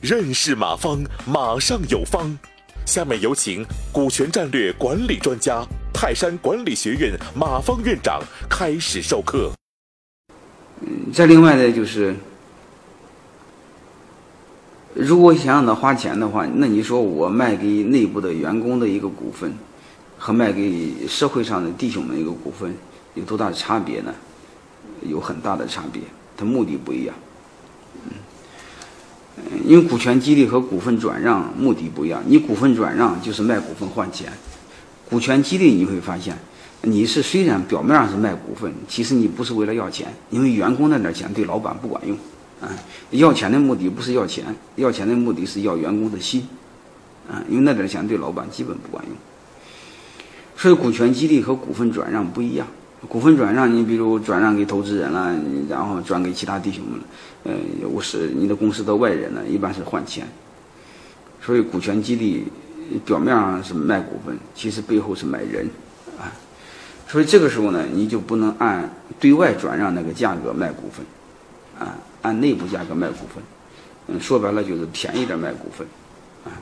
认识马方，马上有方。下面有请股权战略管理专家、泰山管理学院马方院长开始授课。嗯，再另外呢，就是如果想让他花钱的话，那你说我卖给内部的员工的一个股份，和卖给社会上的弟兄们一个股份，有多大的差别呢？有很大的差别，它目的不一样。嗯因为股权激励和股份转让目的不一样，你股份转让就是卖股份换钱，股权激励你会发现，你是虽然表面上是卖股份，其实你不是为了要钱，因为员工那点钱对老板不管用，啊，要钱的目的不是要钱，要钱的目的是要员工的心，啊，因为那点钱对老板基本不管用，所以股权激励和股份转让不一样。股份转让，你比如转让给投资人了，然后转给其他弟兄们了，呃，我是你的公司的外人呢，一般是换钱。所以股权激励表面上是卖股份，其实背后是买人，啊，所以这个时候呢，你就不能按对外转让那个价格卖股份，啊，按内部价格卖股份，嗯，说白了就是便宜点卖股份，啊，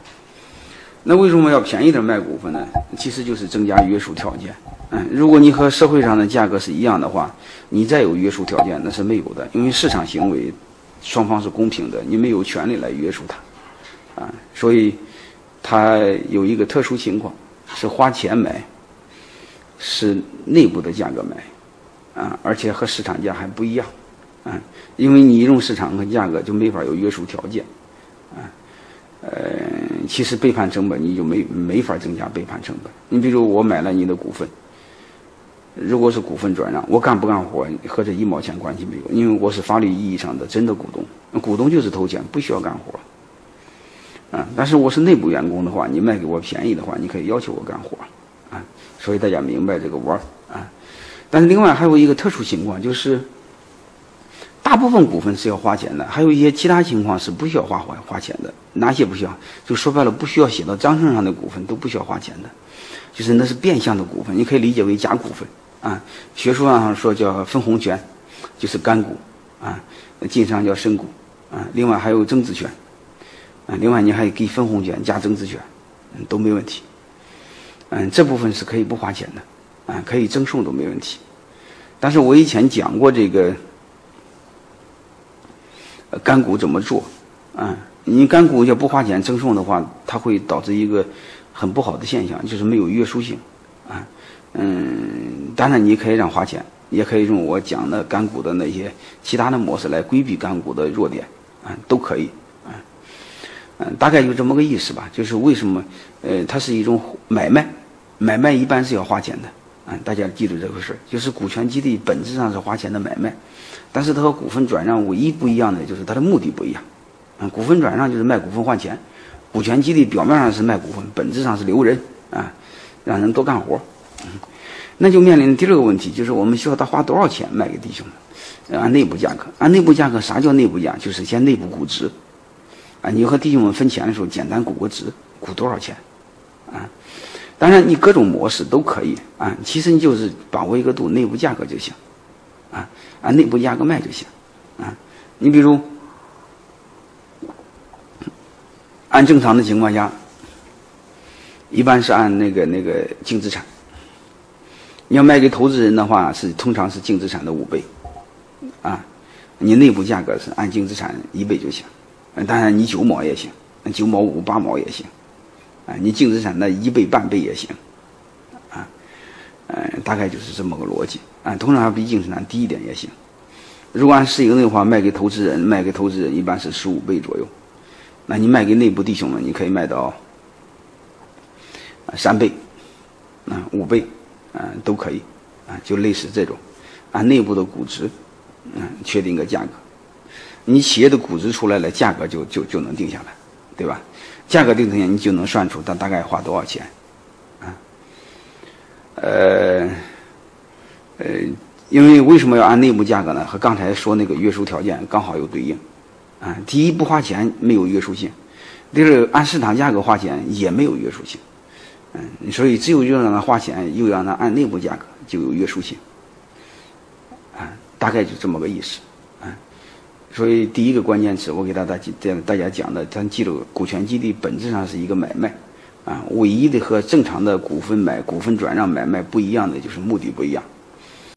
那为什么要便宜点卖股份呢？其实就是增加约束条件。嗯，如果你和社会上的价格是一样的话，你再有约束条件那是没有的，因为市场行为双方是公平的，你没有权利来约束它，啊，所以它有一个特殊情况，是花钱买，是内部的价格买，啊，而且和市场价还不一样，啊，因为你用市场和价格就没法有约束条件，啊，呃，其实背叛成本你就没没法增加背叛成本，你比如我买了你的股份。如果是股份转让，我干不干活和这一毛钱关系没有，因为我是法律意义上的真的股东，股东就是投钱，不需要干活。啊，但是我是内部员工的话，你卖给我便宜的话，你可以要求我干活，啊，所以大家明白这个弯儿啊。但是另外还有一个特殊情况，就是大部分股份是要花钱的，还有一些其他情况是不需要花花花钱的。哪些不需要？就说白了，不需要写到章程上的股份都不需要花钱的。就是那是变相的股份，你可以理解为假股份啊。学术上说叫分红权，就是干股啊。晋商叫深股啊。另外还有增资权啊。另外你还给分红权加增资权，嗯，都没问题。嗯，这部分是可以不花钱的啊，可以赠送都没问题。但是我以前讲过这个干股怎么做啊？你干股要不花钱赠送的话，它会导致一个。很不好的现象就是没有约束性，啊，嗯，当然你可以让花钱，也可以用我讲的干股的那些其他的模式来规避干股的弱点，啊，都可以，啊，嗯，大概就这么个意思吧。就是为什么，呃，它是一种买卖，买卖一般是要花钱的，啊，大家记住这回事就是股权激励本质上是花钱的买卖，但是它和股份转让唯一不一样的就是它的目的不一样，啊，股份转让就是卖股份换钱。股权激励表面上是卖股份，本质上是留人啊，让人多干活。嗯那就面临第二个问题，就是我们需要他花多少钱卖给弟兄们？按内部价格，按内部价格，啥叫内部价？就是先内部估值啊。你和弟兄们分钱的时候，简单估个值，估多少钱啊？当然，你各种模式都可以啊。其实你就是把握一个度，内部价格就行啊，按内部价格卖就行啊。你比如。按正常的情况下，一般是按那个那个净资产。你要卖给投资人的话，是通常是净资产的五倍，啊，你内部价格是按净资产一倍就行，当然你九毛也行，九毛五八毛也行，啊，你净资产的一倍半倍也行，啊，嗯，大概就是这么个逻辑，啊，通常比净资产低一点也行。如果按市盈率的话，卖给投资人，卖给投资人一般是十五倍左右。那你卖给内部弟兄们，你可以卖到三倍，啊五倍，嗯都可以，啊就类似这种，按内部的估值，嗯确定个价格，你企业的估值出来了，价格就就就能定下来，对吧？价格定下来，你就能算出它大概花多少钱，啊，呃，呃，因为为什么要按内部价格呢？和刚才说那个约束条件刚好有对应。啊，第一不花钱没有约束性，第二按市场价格花钱也没有约束性，嗯，所以只有又让他花钱，又让他按内部价格就有约束性，啊，大概就这么个意思，啊所以第一个关键词，我给大家这样大家讲的，咱记住，股权激励本质上是一个买卖，啊，唯一的和正常的股份买、股份转让买卖不一样的就是目的不一样。